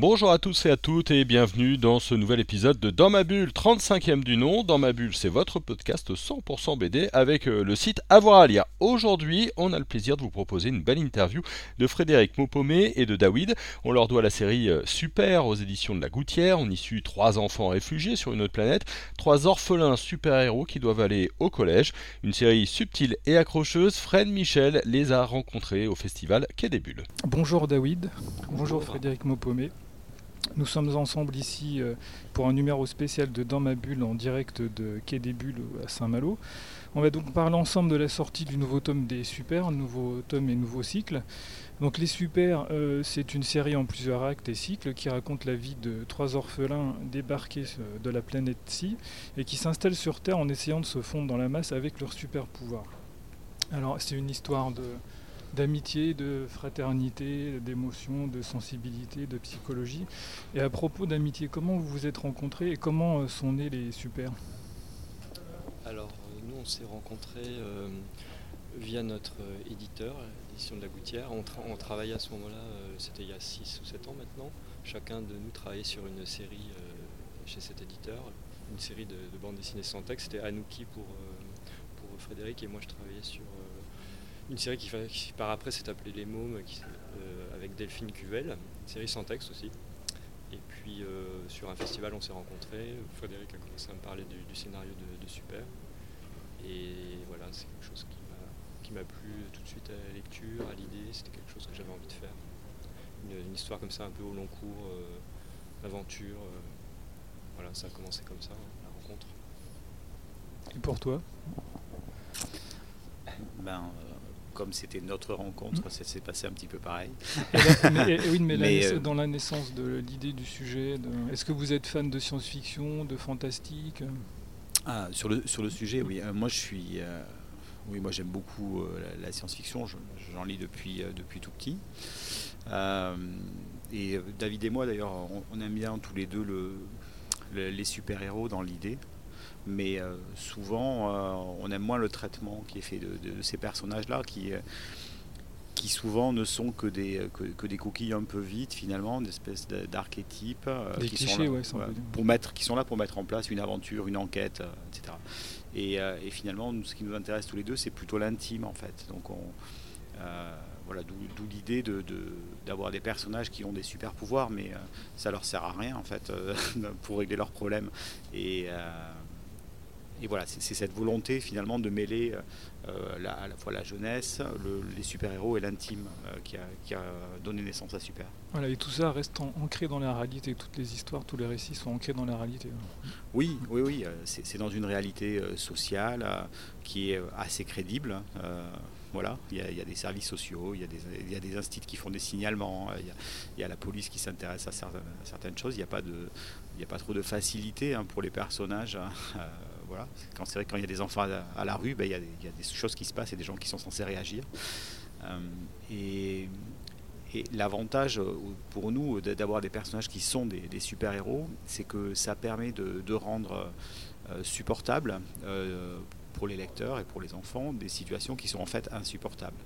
Bonjour à tous et à toutes et bienvenue dans ce nouvel épisode de Dans ma bulle, 35e du nom. Dans ma bulle, c'est votre podcast 100% BD avec euh, le site Avoir à lire. Aujourd'hui, on a le plaisir de vous proposer une belle interview de Frédéric Maupomé et de David. On leur doit la série euh, Super aux éditions de la Gouttière. On y suit trois enfants réfugiés sur une autre planète, trois orphelins super-héros qui doivent aller au collège. Une série subtile et accrocheuse. Fred Michel les a rencontrés au festival Quai des Bulles. Bonjour David, bonjour, Frédéric Maupomé. Nous sommes ensemble ici euh, pour un numéro spécial de Dans ma bulle en direct de Quai des Bulles à Saint-Malo. On va donc parler ensemble de la sortie du nouveau tome des Super, nouveau tome et nouveau cycle. Donc les Super, euh, c'est une série en plusieurs actes et cycles qui raconte la vie de trois orphelins débarqués euh, de la planète Si et qui s'installent sur Terre en essayant de se fondre dans la masse avec leurs super pouvoirs. Alors c'est une histoire de, d'amitié, de fraternité, d'émotion, de sensibilité, de psychologie. Et à propos d'amitié, comment vous vous êtes rencontrés et comment euh, sont nés les super Alors, euh, nous, on s'est rencontrés euh, via notre éditeur, l'édition de la Gouttière. On, travaillait à ce moment-là, c'était il y a 6 ou 7 ans maintenant. Chacun de nous travaillait sur une série chez cet éditeur, une série de, bandes dessinées sans texte. C'était Anouki pour, pour Frédéric et moi je travaillais sur une série qui, par après s'est appelée Les Mômes euh, avec Delphine Cuvel, série sans texte aussi. Et puis euh, sur un festival on s'est rencontrés, Frédéric a commencé à me parler du, scénario de, Super. Et voilà, c'est quelque chose qui m'a plu tout de suite à la lecture, à l'idée, c'était quelque chose que j'avais envie de faire. Une, histoire comme ça un peu au long cours, euh, aventure. voilà, ça a commencé comme ça, la rencontre. Et pour toi? Ben, comme c'était notre rencontre, mm. ça s'est passé un petit peu pareil. oui, mais, euh, dans la naissance de l'idée du sujet, est-ce que vous êtes fan de science-fiction, de fantastique? Ah, sur, le, sur le sujet, oui. Euh, moi, je suis. Euh, oui, moi j'aime beaucoup la, science-fiction, j'en lis depuis, depuis tout petit. et David et moi d'ailleurs, on, aime bien tous les deux le, les super-héros dans l'idée mais euh, souvent euh, on aime moins le traitement qui est fait de, ces personnages-là, qui, euh, qui souvent ne sont que des, que, des coquilles un peu vides finalement, des espèces d'archétypes qui, sont là, pour mettre, qui sont là pour mettre en place une aventure, une enquête, etc. Et, et, finalement, ce qui nous intéresse tous les deux, c'est plutôt l'intime en fait. Donc on, voilà, d'où l'idée d'avoir de, des personnages qui ont des super pouvoirs, mais ça leur sert à rien en fait pour régler leurs problèmes. Et, et voilà, c'est cette volonté finalement de mêler euh, à la fois la jeunesse, les super-héros et l'intime euh, qui, a, donné naissance à Super. Voilà, et tout ça reste ancré dans la réalité, toutes les histoires, tous les récits sont ancrés dans la réalité. Oui, oui, oui, euh, c'est dans une réalité sociale qui est assez crédible. Voilà, il y, a, des services sociaux, il y a des, il y a des instituts qui font des signalements, il y a, la police qui s'intéresse à, certaines choses. Il n'y a, pas de, il a pas trop de facilité hein, pour les personnages. Hein, Quand c'est vrai quand il y a des enfants à, la rue, ben, il, y a des, choses qui se passent et des gens qui sont censés réagir. Euh, et, l'avantage euh, pour nous d'avoir des personnages qui sont des, super-héros, c'est que ça permet de, rendre euh, supportable pour les lecteurs et pour les enfants des situations qui sont en fait insupportables.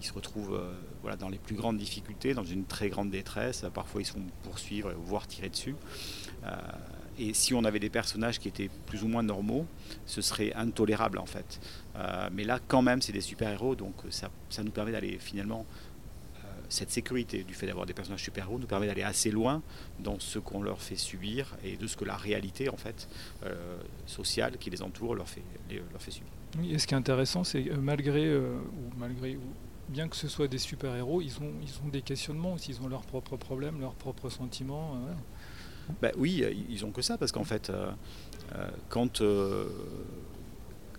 ils se retrouvent dans les plus grandes difficultés, dans une très grande détresse. Parfois, ils se font poursuivre, voire tirer dessus. Et si on avait des personnages qui étaient plus ou moins normaux, ce serait intolérable en fait. Euh, mais là, quand même, c'est des super-héros, donc ça, ça, nous permet d'aller finalement. Euh, cette sécurité du fait d'avoir des personnages super-héros nous permet d'aller assez loin dans ce qu'on leur fait subir et de ce que la réalité en fait euh, sociale qui les entoure leur fait, leur fait subir. Oui, et ce qui est intéressant, c'est malgré, ou malgré bien que ce soit des super-héros, ils ont, ils ont des questionnements aussi, ils ont leurs propres problèmes, leurs propres sentiments. Ben oui, ils ont que ça, parce qu'en fait, euh, euh, quand, euh,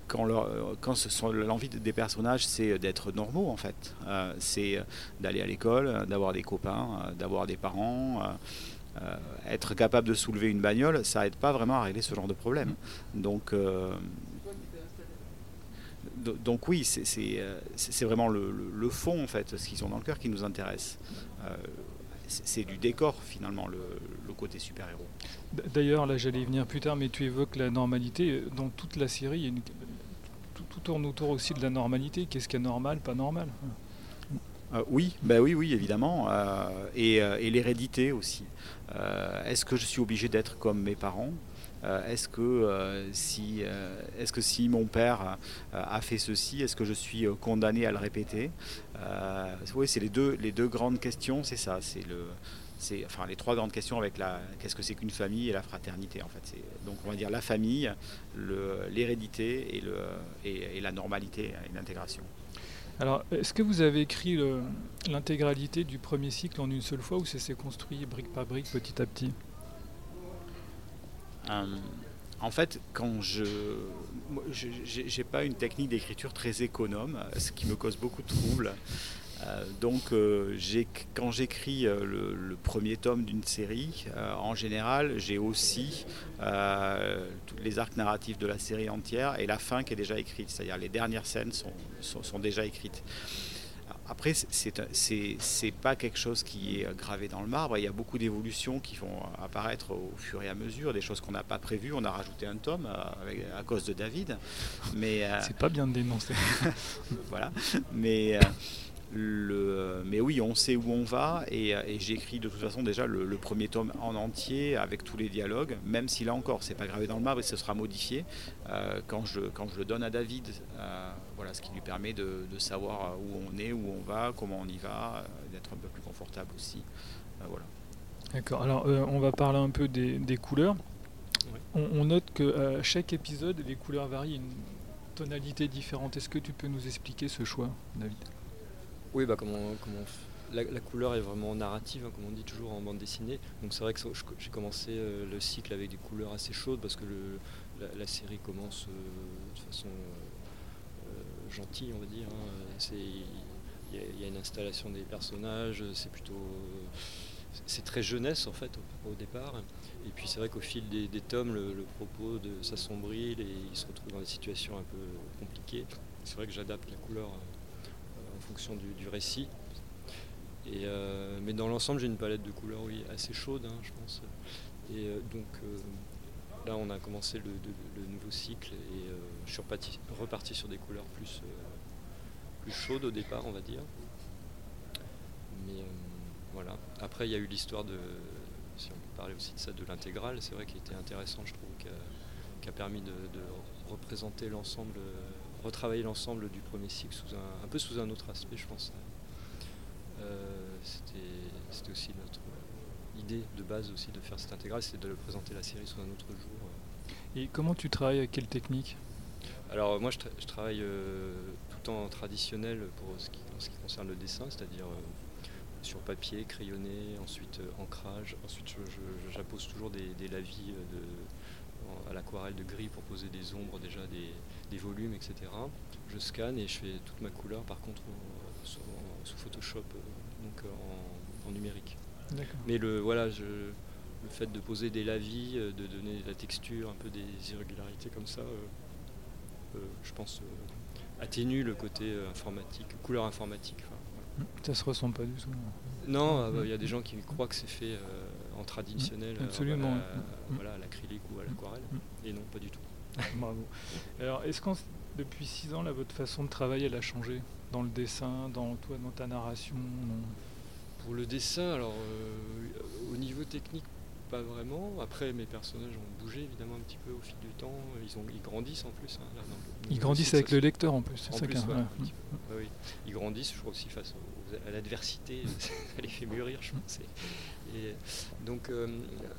quand, l'envie des personnages, c'est d'être normaux, en fait. c'est d'aller à l'école, d'avoir des copains, d'avoir des parents. être capable de soulever une bagnole, ça aide pas vraiment à régler ce genre de problème. Donc, do- donc oui, c'est- vraiment le, le- le fond en fait, ce qu'ils ont dans le cœur qui nous intéresse. C'est du décor finalement le, le côté super-héros. D'ailleurs, là j'allais y venir plus tard, mais tu évoques la normalité. Dans toute la série, il y a une- tout, tout tourne autour aussi de la normalité. Qu'est-ce qui est normal, pas normal? Euh, oui, bah oui, oui, évidemment. euh, et euh, et l'hérédité aussi. Euh, est-ce que je suis obligé d'être comme mes parents? Est-ce que, euh, si, euh, est-ce que si mon père euh, a fait ceci, est-ce que je suis euh, condamné à le répéter Euh, c'est les deux, les deux grandes questions, c'est ça. C'est le, c'est, enfin, les trois grandes questions avec qu'est-ce que c'est qu'une famille et la fraternité en fait. C'est, donc on va dire la famille, le, l'hérédité et, et, la normalité et l'intégration. Alors, est-ce que vous avez écrit l'intégralité du premier cycle en une seule fois ou ça s'est construit brique par brique, petit à petit? Euh, en fait, quand je, j'ai pas une technique d'écriture très économe, euh, ce qui me cause beaucoup de troubles. Euh, donc, euh, quand j'écris euh, le, premier tome d'une série, euh, en général, j'ai aussi euh, tous les arcs narratifs de la série entière et la fin qui est déjà écrite, c'est-à-dire les dernières scènes sont- sont déjà écrites. Après, c'est- pas quelque chose qui est euh, gravé dans le marbre. Il y a beaucoup d'évolutions qui vont apparaître au fur et à mesure, des choses qu'on n'a pas prévues. On a rajouté un tome euh, avec- à cause de David, mais euh, C'est pas bien de dénoncer. voilà. Mais, euh, le, mais oui, on sait où on va et, euh, et j'écris de toute façon déjà le, le premier tome en entier avec tous les dialogues, même si là encore c'est pas gravé dans le marbre et ce sera modifié euh, quand, je, quand je le donne à David. euh, voilà, ce qui lui permet de, de savoir où on est, où on va, comment on y va, euh, d'être un peu plus confortable aussi. Euh, voilà. D'accord. Alors, euh, on va parler un peu des, des couleurs. Ouais. On, on note que chaque épisode, les couleurs varient une tonalité différente. Est-ce que tu peux nous expliquer ce choix, David? Oui, bah comment on la, couleur est vraiment narrative, hein, comme on dit toujours en bande dessinée. Donc c'est vrai que j'ai commencé euh, le cycle avec des couleurs assez chaudes parce que la, série commence euh, de façon euh, gentille, on va dire. hein. Il y, a- une installation des personnages, c'est plutôt. c'est très jeunesse en fait au, départ. Et puis c'est vrai qu'au fil des, tomes, le, propos de et il se retrouve dans des situations un peu compliquées. C'est vrai que j'adapte la couleur fonction du, récit. Et, euh, mais dans l'ensemble, j'ai une palette de couleurs oui, assez chaude, hein, je pense. Et euh, donc euh, là, on a commencé le, nouveau cycle et je suis reparti, sur des couleurs plus, chaudes au départ, on va dire. Mais voilà. Après, il y a eu l'histoire de, si on peut parler aussi de ça, de l'intégrale. C'est vrai qu'il était intéressant, je trouve, qui a, permis de, représenter l'ensemble, retravailler l'ensemble du premier cycle sous un, un peu sous un autre aspect, je pense. Euh, C'était c'était aussi notre euh, idée de base aussi de faire cette intégrale, c'est de présenter la série sous un autre jour. euh. Et comment tu travailles avec quelle technique? Alors moi je, tra- je travaille euh, tout en traditionnel pour ce qui, en ce qui concerne le dessin, c'est-à-dire euh, sur papier, crayonné, ensuite euh, ancrage, ensuite j'appose toujours des, des lavis de, à l'aquarelle de gris pour poser des ombres, déjà des, des volumes, etc. Je scanne et je fais toute ma couleur par contre au- sous, en- sous Photoshop, euh, donc euh, en- en numérique. Mais le, voilà, je, le fait de poser des lavis, euh, de donner de la texture, un peu des irrégularités comme ça, euh, euh, je pense euh, atténue le côté informatique, couleur informatique. voilà. Ça se ressent pas du tout. Non, ah bah, il y a des gens qui croient que c'est fait en traditionnel, euh, Absolument, à, ouais. voilà, à l'acrylique ou à l'aquarelle, Mm. et non, pas du tout. Bravo. Alors, est-ce qu'en depuis six ans, là, votre façon de travailler, elle a changé? Dans le dessin, dans toi, dans ta narration Pour le dessin, alors euh, au niveau technique, pas vraiment. Après, mes personnages ont bougé évidemment un petit peu au fil du temps. Ils, ont, ils grandissent en plus. hein, là, Ils grandissent avec le lecteur en plus. C'est ça plus, ouais, ouais. Ouais, oui. Ils grandissent, je crois aussi face au- à l'adversité, ça les fait mûrir, je pense. Et, donc euh,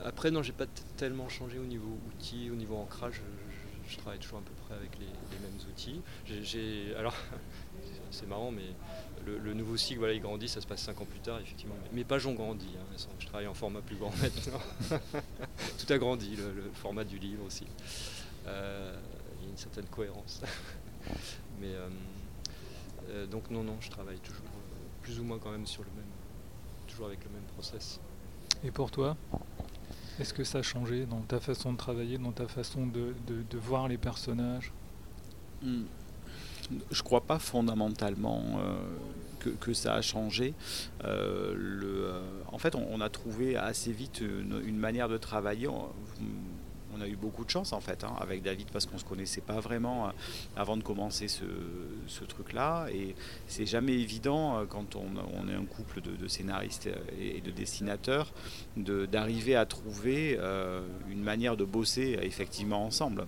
après, non, j'ai pas tellement changé au niveau outils, au niveau ancrage. Je, travaille toujours à peu près avec les, mêmes outils. Alors, c'est marrant, mais le, nouveau cycle, voilà, il grandit, ça se passe 5 ans plus tard, effectivement. Mes, pages ont grandi. hein, je travaille en format plus grand maintenant. Tout a grandi, le, format du livre aussi. Euh, il y a une certaine cohérence. Mais euh, donc non, non, je travaille toujours plus ou moins quand même sur le même, toujours avec le même process. Et pour toi Est-ce que ça a changé dans ta façon de travailler, dans ta façon de, de- voir les personnages? Hmm. Je crois pas fondamentalement que, ça a changé. le, en fait, on, a trouvé assez vite une, manière de travailler a eu beaucoup de chance en fait hein, avec David parce qu'on se connaissait pas vraiment euh, avant de commencer ce, truc-là et c'est jamais évident euh, quand on, est un couple de, scénaristes et de dessinateurs d'arriver à trouver euh, une manière de bosser effectivement ensemble.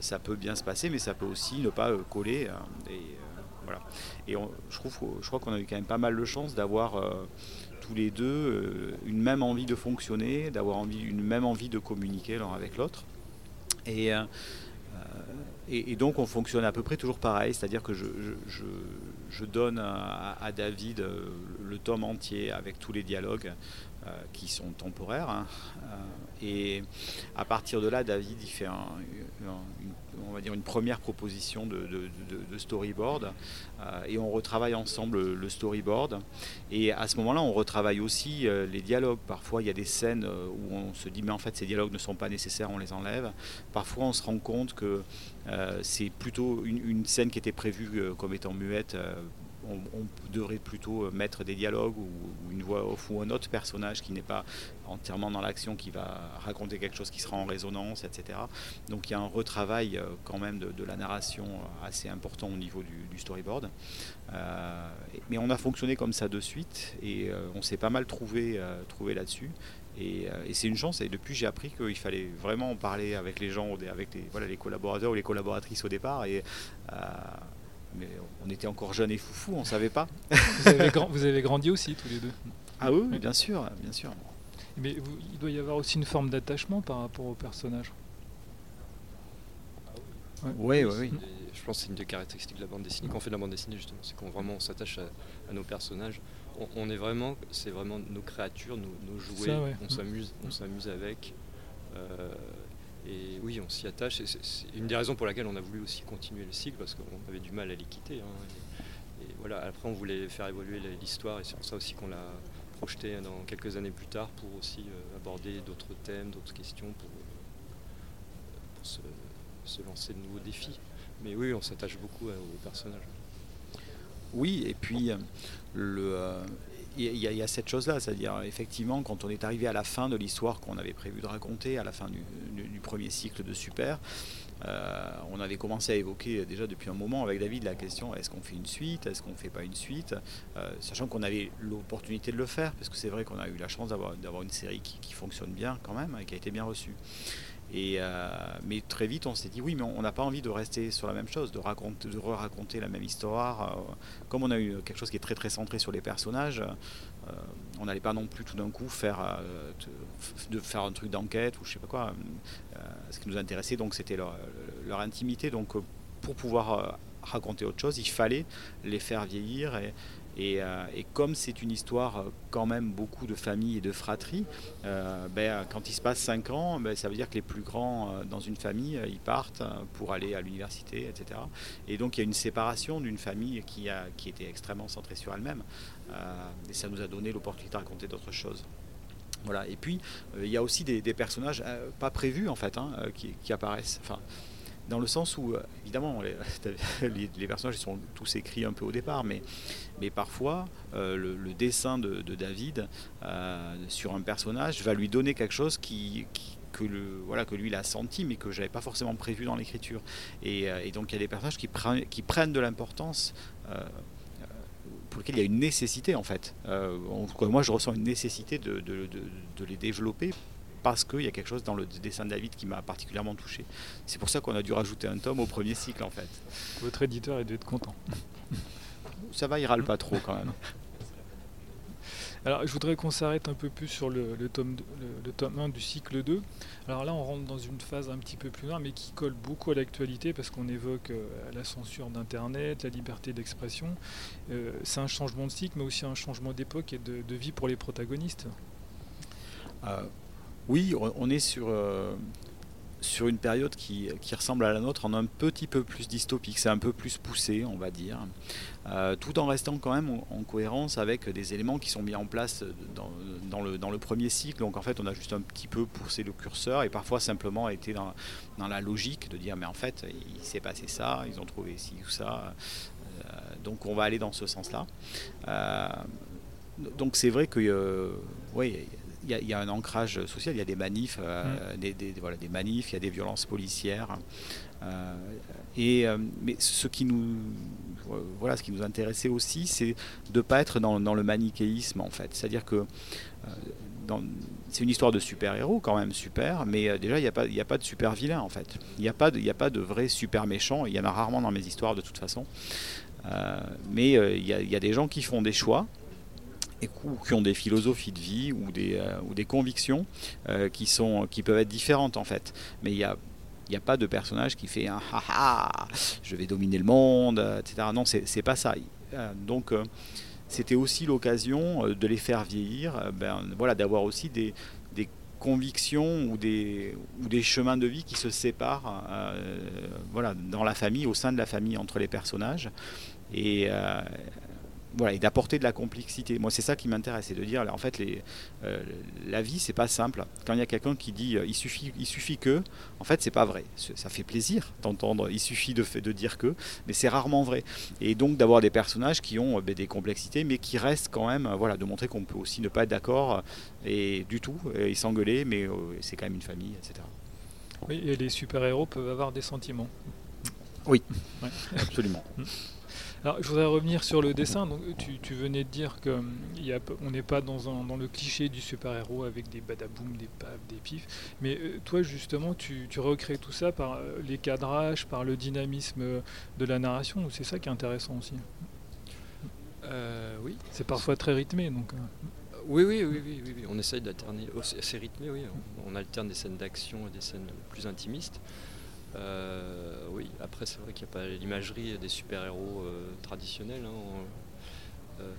ça peut bien se passer mais ça peut aussi ne pas coller hein, et voilà. Et je trouve, je crois qu'on a eu quand même pas mal de chance d'avoir tous les deux euh, une même envie de fonctionner, d'avoir envie, une même envie de communiquer l'un avec l'autre. Et, euh, et, donc on fonctionne à peu près toujours pareil, c'est-à-dire que je, donne à, David euh, le tome entier avec tous les dialogues qui sont temporaires. Hein. et à partir de là, David il fait un, une on va dire une première proposition de, storyboard euh, et on retravaille ensemble le storyboard. Et à ce moment-là on retravaille aussi euh, les dialogues. Parfois il y a des scènes euh, où on se dit mais en fait ces dialogues ne sont pas nécessaires on les enlève. Parfois on se rend compte que c'est plutôt une, scène qui était prévue comme étant muette on, devrait plutôt mettre des dialogues ou, une voix off ou un autre personnage qui n'est pas entièrement dans l'action, qui va raconter quelque chose qui sera en résonance, etc. Donc il y a un retravail euh, quand même de, la narration euh, assez important au niveau du, storyboard. Euh, mais on a fonctionné comme ça de suite et on s'est pas mal trouvé, là-dessus. Et, c'est une chance. Et depuis, j'ai appris qu'il fallait vraiment en parler avec les gens, avec les, voilà, les collaborateurs ou les collaboratrices au départ. Mais on était encore jeunes et foufou, on savait pas. vous, avez vous, avez grandi aussi tous les deux. Ah oui, bien sûr, bien sûr. Mais il doit y avoir aussi une forme d'attachement par rapport au personnage. Oui, oui, oui. Je pense que c'est une des caractéristiques de la bande dessinée. Quand on fait de la bande dessinée, justement, c'est qu'on vraiment s'attache à, nos personnages. On, est vraiment, c'est vraiment nos créatures, nos, jouets. On s'amuse, on s'amuse avec. Euh, et oui, on s'y attache. C'est une des raisons pour laquelle on a voulu aussi continuer le cycle, parce qu'on avait du mal à les quitter. Hein. Et, voilà, après, on voulait faire évoluer l'histoire, et c'est pour ça aussi qu'on l'a projeté dans quelques années plus tard pour aussi euh, aborder d'autres thèmes, d'autres questions, pour, euh, se, lancer de nouveaux défis. Mais oui, on s'attache beaucoup aux personnages. Oui, et puis euh, le, il y, a cette chose-là, c'est-à-dire effectivement quand on est arrivé à la fin de l'histoire qu'on avait prévu de raconter, à la fin du, premier cycle de Super, euh, on avait commencé à évoquer déjà depuis un moment avec David la question est-ce qu'on fait une suite, est-ce qu'on ne fait pas une suite, euh, sachant qu'on avait l'opportunité de le faire, parce que c'est vrai qu'on a eu la chance d'avoir une série qui, qui, fonctionne bien quand même et qui a été bien reçue. Euh, mais très vite, on s'est dit oui, mais on n'a pas envie de rester sur la même chose, de, raconter, de raconter la même histoire. Euh, comme on a eu quelque chose qui est très très centré sur les personnages, euh, on n'allait pas non plus tout d'un coup faire, de faire un truc d'enquête ou je sais pas quoi. ce qui nous intéressait, donc, c'était leur, intimité. Donc, pour pouvoir raconter autre chose, il fallait les faire vieillir euh, et, comme c'est une histoire euh, quand même beaucoup de famille et de fratrie, euh, ben, quand il se passe 5 ans, ben, ça veut dire que les plus grands dans une famille, ils partent pour aller à l'université, etc. Et donc il y a une séparation d'une famille qui, a, qui était extrêmement centrée sur elle-même. et ça nous a donné l'opportunité de raconter d'autres choses. Voilà. Et puis, il y a aussi des, personnages pas prévus, en fait, hein, qui, qui, apparaissent. Enfin, dans le sens où, euh, évidemment, les, personnages sont tous écrits un peu au départ, mais, mais parfois, euh, le, dessin de, David euh, sur un personnage va lui donner quelque chose que, le, voilà, que lui il a senti, mais que j'avais pas forcément prévu dans l'écriture. Et, donc, il y a des personnages qui, prennent, qui prennent de l'importance. pour lesquels il y a une nécessité en fait. moi je ressens une nécessité de, de les développer parce qu'il y a quelque chose dans le dessin de David qui m'a particulièrement touché. C'est pour ça qu'on a dû rajouter un tome au premier cycle en fait. Votre éditeur a dû être content. Ça va, il râle pas trop quand même. Alors, je voudrais qu'on s'arrête un peu plus sur le, tome, le, tome 1 du cycle 2. Alors là, on rentre dans une phase un petit peu plus loin, mais qui colle beaucoup à l'actualité parce qu'on évoque euh, la censure d'Internet, la liberté d'expression. Euh, c'est un changement de cycle, mais aussi un changement d'époque et de, vie pour les protagonistes. Euh, oui, on est sur, euh, une période qui, ressemble à la nôtre en un petit peu plus dystopique, c'est un peu plus poussé, on va dire, euh, tout en restant quand même en, cohérence avec des éléments qui sont mis en place dans, le, premier cycle. Donc en fait, on a juste un petit peu poussé le curseur et parfois simplement été dans, la logique de dire mais en fait, il s'est passé ça, ils ont trouvé ci ou ça. donc on va aller dans ce sens-là. donc c'est vrai que oui, il y, a un ancrage social, il y a des manifs, mm. des, des, voilà, des manifs, il y a des violences policières. et, mais ce qui nous voilà, ce qui nous intéressait aussi, c'est de ne pas être dans, le manichéisme en fait. C'est-à-dire que euh, c'est une histoire de super-héros quand même, super, mais euh, déjà il n'y a, pas, a pas de super-vilain en fait. Il n'y a, pas de, a pas de vrai super-méchant, il y en a rarement dans mes histoires de toute façon. Euh, mais il y, a des gens qui font des choix et qui ont des philosophies de vie ou des, ou des convictions qui, sont, qui peuvent être différentes en fait. Mais il y a il n'y a pas de personnage qui fait un haha, je vais dominer le monde, etc. Non, c'est pas ça. Euh, donc, euh, c'était aussi l'occasion euh, de les faire vieillir, ben, voilà, d'avoir aussi des, des, convictions ou des, ou des chemins de vie qui se séparent voilà, dans la famille, au sein de la famille, entre les personnages. Et, voilà, et d'apporter de la complexité. Moi, c'est ça qui m'intéresse, c'est de dire, en fait, les, euh, la vie, c'est pas simple. Quand il y a quelqu'un qui dit, euh, il suffit, il suffit que, en fait, c'est pas vrai. Ça fait plaisir d'entendre, il suffit de, de dire que, mais c'est rarement vrai. Et donc d'avoir des personnages qui ont ben, des complexités, mais qui restent quand même, voilà, de montrer qu'on peut aussi ne pas être d'accord et du tout, et s'engueuler, mais c'est quand même une famille, etc. Oui, et les super-héros peuvent avoir des sentiments. Oui, absolument. Alors, je voudrais revenir sur le dessin. Donc, tu, venais de dire qu'on hum, n'est pas dans, dans, le cliché du super-héros avec des badaboum, des paf, des pifs. Mais euh, toi, justement, tu, recrées tout ça par euh, les cadrages, par le dynamisme de la narration. C'est ça qui est intéressant aussi? Euh, oui. C'est parfois très rythmé. Donc, oui, oui, oui, oui, oui, on essaye d'alterner. Oh, c'est rythmé, oui. On, on alterne des scènes d'action et des scènes plus intimistes. Euh, oui, après c'est vrai qu'il n'y a pas l'imagerie des super-héros euh, traditionnels. Hein, euh,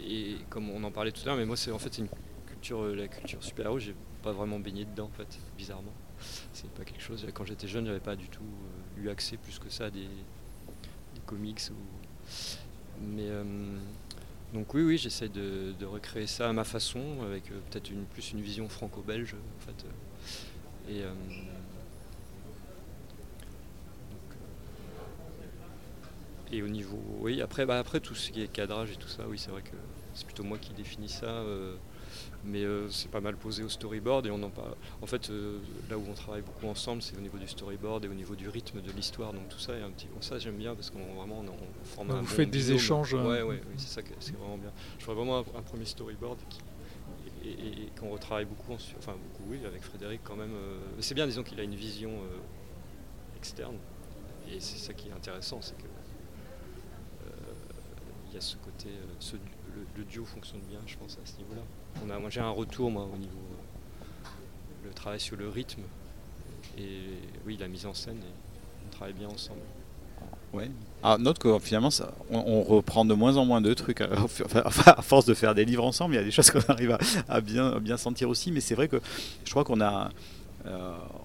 et comme on en parlait tout à l'heure, mais moi c'est en fait la culture super-héros, j'ai pas vraiment baigné dedans en fait, bizarrement. C'est pas quelque chose. Quand j'étais jeune, j'avais pas du tout eu accès plus que ça à des, comics Mais donc oui, oui, j'essaie de, recréer ça à ma façon, avec peut-être une, plus une vision franco-belge en fait. Et au niveau, oui, après, bah, après tout ce qui est cadrage et tout ça, oui, c'est vrai que c'est plutôt moi qui définis ça, euh, mais euh, c'est pas mal posé au storyboard et on en parle. En fait, euh, là où on travaille beaucoup ensemble, c'est au niveau du storyboard et au niveau du rythme de l'histoire, donc tout ça est un petit. Bon, ça j'aime bien parce qu'on vraiment on, forme un. Vous faites des échanges. Ouais, ouais, oui, c'est ça, c'est vraiment bien. Je ferais vraiment un, premier storyboard et, qu'on retravaille beaucoup, enfin beaucoup, oui, avec Frédéric quand même. c'est bien, disons qu'il a une vision externe et c'est ça qui est intéressant, c'est que y a ce côté, euh, le, duo fonctionne bien, je pense, à ce niveau-là. On a, moi, j'ai un retour, moi, au niveau, euh, le travail sur le rythme et oui, la mise en scène, et on travaille bien ensemble. Ah, note que finalement, on, reprend de moins en moins de trucs. À, à, force de faire des livres ensemble, il y a des choses qu'on arrive à, bien, bien sentir aussi. Mais c'est vrai que je crois qu'on a, euh,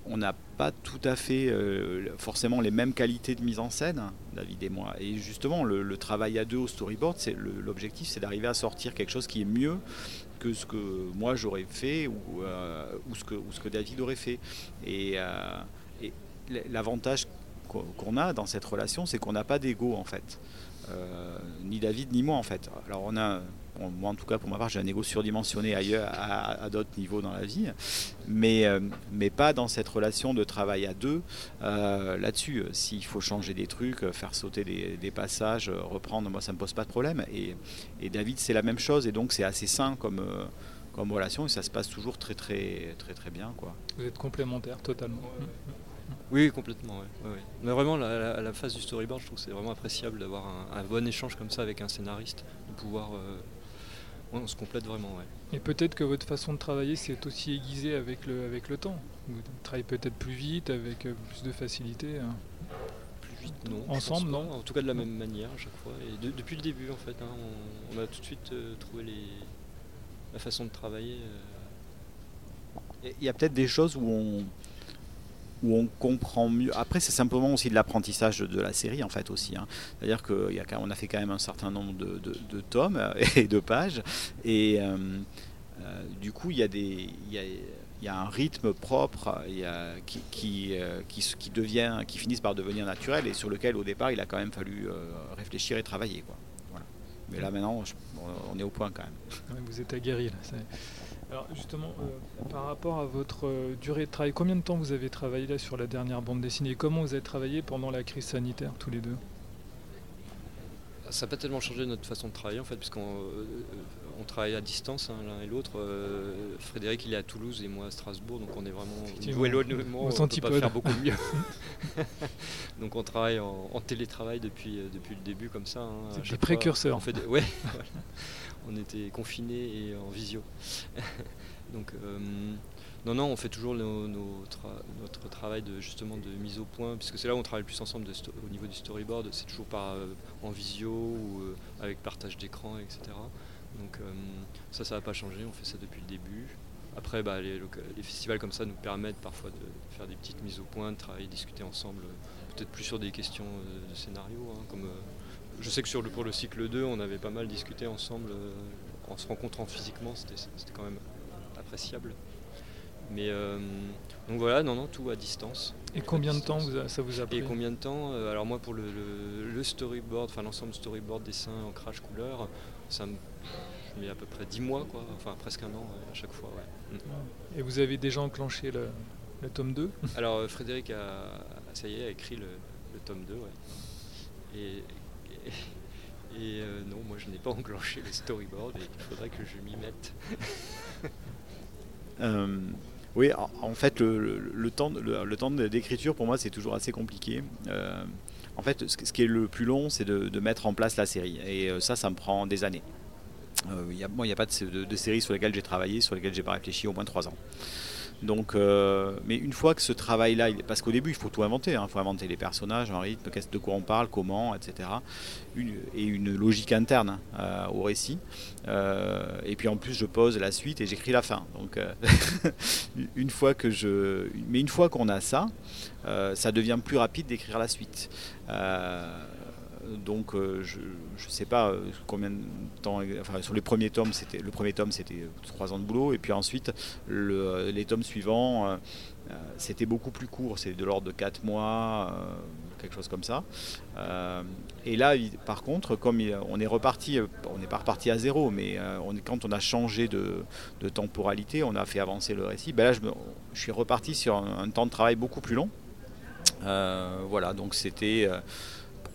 on n'a pas tout à fait euh, forcément les mêmes qualités de mise en scène, David et moi. Et justement, le, travail à deux au storyboard, c'est l'objectif, c'est d'arriver à sortir quelque chose qui est mieux que ce que moi j'aurais fait ou, euh, ce que, David aurait fait. Et, et l'avantage qu'on a dans cette relation, c'est qu'on n'a pas d'ego en fait. ni David ni moi en fait. Alors on a moi en tout cas pour ma part j'ai un ego surdimensionné ailleurs à, d'autres niveaux dans la vie. Mais, euh, mais pas dans cette relation de travail à deux euh, là-dessus. S'il faut changer des trucs faire sauter des, passages reprendre moi ça me pose pas de problème. Et, et David c'est la même chose. Et donc c'est assez sain comme, euh, comme relation. Et ça se passe toujours très très très très bien quoi. Vous êtes complémentaires totalement. Oui, complètement. Mais vraiment, la, la, phase du storyboard, je trouve que c'est vraiment appréciable d'avoir un, bon échange comme ça avec un scénariste, de pouvoir on se complète vraiment, ouais. Et peut-être que votre façon de travailler s'est aussi aiguisée avec le, avec le temps. Vous travaillez peut-être plus vite, avec euh, plus de facilité. Hein. Plus vite, non. Ensemble, non En tout cas de la même manière à chaque fois. Et depuis le début, en fait, hein, on, a tout de suite euh, trouvé les, la façon de travailler. Euh. Il y a peut-être des choses où on, où on comprend mieux. Après, c'est simplement aussi de l'apprentissage de la série, en fait, aussi. Hein. C'est-à-dire qu'on a, fait quand même un certain nombre de, tomes et de pages. Et. Euh, euh, du coup, il y a un rythme propre qui, qui, euh, devient, qui par devenir naturel et sur lequel au départ il a quand même fallu euh, réfléchir et travailler. Mais là maintenant on est au point quand même. Vous êtes aguerri là. Alors justement, euh, par rapport à votre euh, durée de travail, combien de temps vous avez travaillé là sur la dernière bande dessinée? Et Comment vous avez travaillé pendant la crise sanitaire tous les deux? Ça n'a pas tellement changé notre façon de travailler en fait, puisqu'on euh, on travaille à distance hein, l'un et l'autre. Frédéric il est à Toulouse et moi à Strasbourg, donc on est vraiment on peut pas faire beaucoup mieux. donc on travaille en, en télétravail depuis, depuis le début comme ça. hein, C'est des fois. précurseurs. On fait des- ouais, voilà. On était confinés et en visio. donc euh, non non, on fait toujours notre travail de justement de mise au point, puisque c'est là où on travaille le plus ensemble au niveau du storyboard. C'est toujours par euh, en visio ou euh, avec partage d'écran, etc. Donc ça, ça n'a pas changé, on fait ça depuis le début. Après, bah, les, festivals comme ça nous permettent parfois de faire des petites mises au point, de travailler, discuter ensemble, peut-être plus sur des questions de scénario. hein, comme, je sais que sur le, pour le cycle 2, on avait pas mal discuté ensemble, euh, en se rencontrant physiquement, c'était quand même appréciable. Mais euh, donc voilà, non, non, tout à distance. Et combien de temps vous a- ça vous a pris Et combien de temps Euh, Alors moi pour le, le- le storyboard, enfin l'ensemble storyboard, dessin, ancrage, couleur, ça me je mets à peu près 10 mois, quoi, enfin presque un an à chaque fois. ouais. Mm. Et vous avez déjà enclenché le, le tome 2 Alors Frédéric a, ça y est, a écrit le, le tome 2, ouais. Et, et, euh, non, moi je n'ai pas enclenché le storyboard et il faudrait que je m'y mette. Euh, oui, en, fait, le, temps, le, temps d'écriture, pour moi, c'est toujours assez compliqué. Euh, en fait, ce, qui est le plus long, c'est de, mettre en place la série. Et ça, ça me prend des années. Euh, Il n'y a, moi, pas de, sé- de, de séries sur lesquelles j'ai travaillé, sur lesquelles j'ai pas réfléchi au moins trois ans. Donc, euh, mais une fois que ce travail-là, il- parce qu'au début, il faut tout inventer. hein. Il faut inventer les personnages, un rythme, de quoi on parle, comment, etc. Et une logique interne euh, au récit. Euh, et puis en plus, je pose la suite et j'écris la fin. Donc, une fois que je, mais une fois qu'on a ça, ça devient plus rapide d'écrire la suite. Euh, donc, euh, je ne sais pas euh, combien de temps. Enfin, sur les premiers tomes, c'était le premier tome, c'était trois ans de boulot, et puis ensuite, le- les tomes suivants, euh, euh, c'était beaucoup plus court. C'est de l'ordre de quatre mois, euh, quelque chose comme ça. Euh, et là, par contre, comme on est reparti, euh, on n'est pas reparti à zéro, mais euh, on quand on a changé de, temporalité, on a fait avancer le récit. Ben là, je, suis reparti sur un, temps de travail beaucoup plus long. Euh, voilà, donc c'était euh,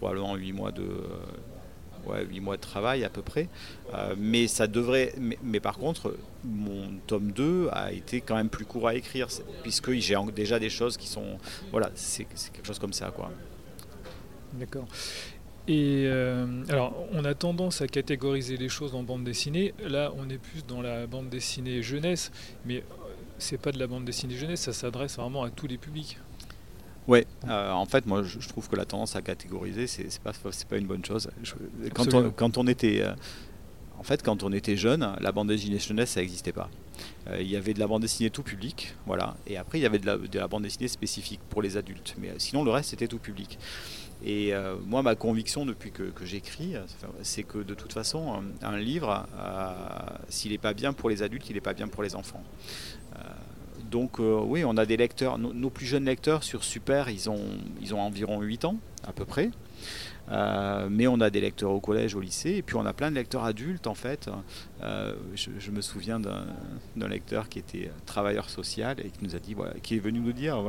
probablement 8 mois de euh, ouais, 8 mois de travail à peu près. Euh, mais ça devrait mais, par contre mon tome 2 a été quand même plus court à écrire puisque j'ai déjà des choses qui sont voilà, c'est quelque chose comme ça quoi. D'accord. Et euh, alors, on a tendance à catégoriser les choses en bande dessinée. Là, on est plus dans la bande dessinée jeunesse, mais c'est pas de la bande dessinée jeunesse, ça s'adresse vraiment à tous les publics. Ouais, euh, en fait, moi, je, trouve que la tendance à catégoriser, c'est pas, c'est pas une bonne chose. Je- quand, on, Absolument. quand on était, euh, en fait, quand on était jeune, la bande dessinée jeunesse, ça n'existait pas. Euh, Il y avait de la bande dessinée tout public, voilà, et après il y avait de la, de la bande dessinée spécifique pour les adultes. Mais euh, sinon, le reste, c'était tout public. Et euh, moi, ma conviction depuis que, que j'écris, c'est que de toute façon, un, un livre, euh, s'il n'est pas bien pour les adultes, il n'est pas bien pour les enfants. Donc euh, oui, on a des lecteurs, nos, nos plus jeunes lecteurs sur Super, ils ont, ils ont environ 8 ans à peu près. Euh, mais on a des lecteurs au collège, au lycée, et puis on a plein de lecteurs adultes en fait. Euh, je, me souviens d'un lecteur qui était travailleur social et qui nous a dit, qui est venu nous dire,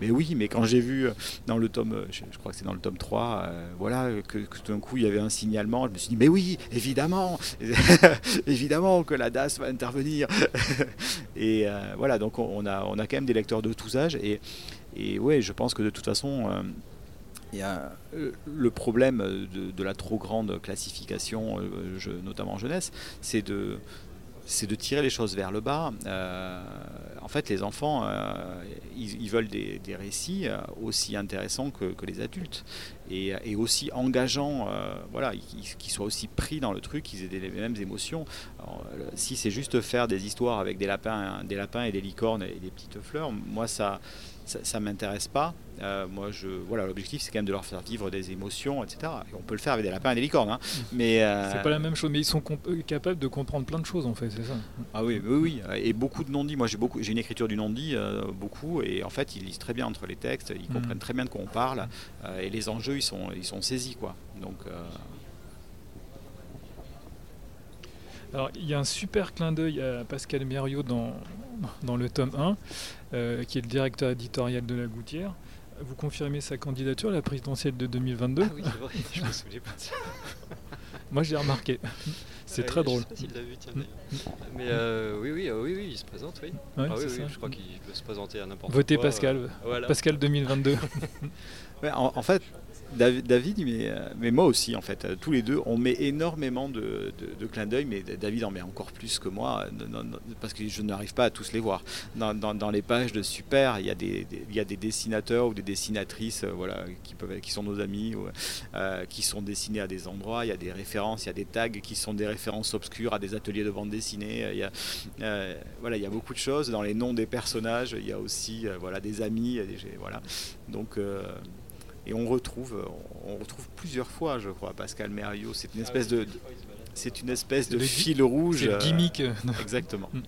mais oui, mais quand j'ai vu dans le tome, je, je crois que c'est dans le tome 3, euh, voilà, que, tout d'un coup il y avait un signalement, je me suis dit, mais oui, évidemment, évidemment que la DAS va intervenir. et voilà, donc on a, on a quand même des lecteurs de tous âges, et, et je pense que de toute façon, euh, le problème de, la trop grande classification, euh, notamment en jeunesse, c'est de, tirer les choses vers le bas. Euh, en fait, les enfants, ils, veulent des, récits aussi intéressants que les adultes. Et, aussi engageant, voilà, qu'ils soient aussi pris dans le truc, qu'ils aient les mêmes émotions. si c'est juste faire des histoires avec des lapins, des lapins et des licornes et des petites fleurs, moi ça ça, ne m'intéresse pas. Euh, moi, je, voilà, l'objectif, c'est quand même de leur faire vivre des émotions, etc. Et on peut le faire avec des lapins et des licornes, hein. mm. mais euh, c'est pas la même chose. Mais ils sont euh, capables de comprendre plein de choses, en fait, c'est ça. Ah oui, oui, oui. Et beaucoup de non-dits. Moi, j'ai beaucoup, j'ai une écriture du non-dit, beaucoup, et en fait, ils lisent très bien entre les textes, ils mm. comprennent très bien de quoi on parle, et les enjeux, ils sont, ils sont saisis, quoi. Donc Alors, il y a un super clin d'œil à Pascal Mériot dans, dans le tome 1, euh, qui est le directeur éditorial de La Gouttière. Vous confirmez sa candidature à la présidentielle de 2022 Ah oui, c'est vrai, je me souviens pas de ça. Moi, j'ai remarqué. C'est très drôle. Je sais pas l'a vu, tiens, Mais euh, oui, oui, oui, oui, il se présente, oui. ah, oui, oui, je crois qu'il peut se présenter à n'importe quoi. Votez Pascal. Euh, Pascal 2022. en, fait, David, mais, euh, mais, moi aussi, en fait. Tous les deux, on met énormément de, de, clins d'œil, mais David en met encore plus que moi, parce que je n'arrive pas à tous les voir. Dans, dans, les pages de Super, il y, a des, il y a des dessinateurs ou des dessinatrices voilà, qui, peuvent, qui sont nos amis, ou, qui sont dessinés à des endroits. Il y a des références, il y a des tags qui sont des références obscures à des ateliers de bande dessinée. Il y a, voilà, il y a beaucoup de choses. Dans les noms des personnages, il y a aussi voilà, des amis. voilà. Donc. Et on retrouve, on retrouve plusieurs fois, je crois, Pascal Mériot. C'est une espèce de, c'est une espèce de fil rouge. C'est le gimmick. Exactement. Mm.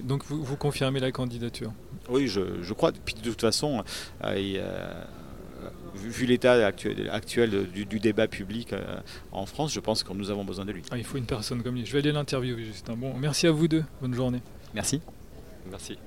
Donc vous, vous, confirmez la candidature? Oui, je, je, crois. Puis de toute façon, euh, vu l'état actuel, actuel du, débat public euh, en France, je pense que nous avons besoin de lui. Ah, il faut une personne comme lui. Je vais aller l'interviewer, Justin. Bon, merci à vous deux. Bonne journée. Merci. Merci.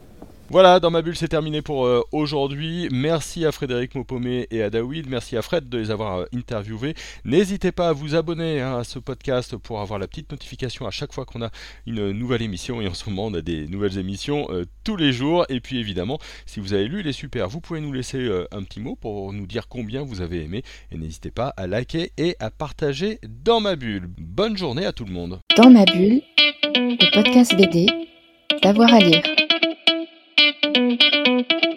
Voilà, dans ma bulle, c'est terminé pour euh, aujourd'hui. Merci à Frédéric Mopomé et à David. Merci à Fred de les avoir euh, interviewés. N'hésitez pas à vous abonner hein, à ce podcast pour avoir la petite notification à chaque fois qu'on a une nouvelle émission. Et en ce moment, on a des nouvelles émissions euh, tous les jours. Et puis évidemment, si vous avez lu les super, vous pouvez nous laisser un petit mot pour nous dire combien vous avez aimé. Et n'hésitez pas à liker et à partager dans ma bulle. Bonne journée à tout le monde. Dans ma bulle, le podcast BD, d'avoir à lire. Thank you.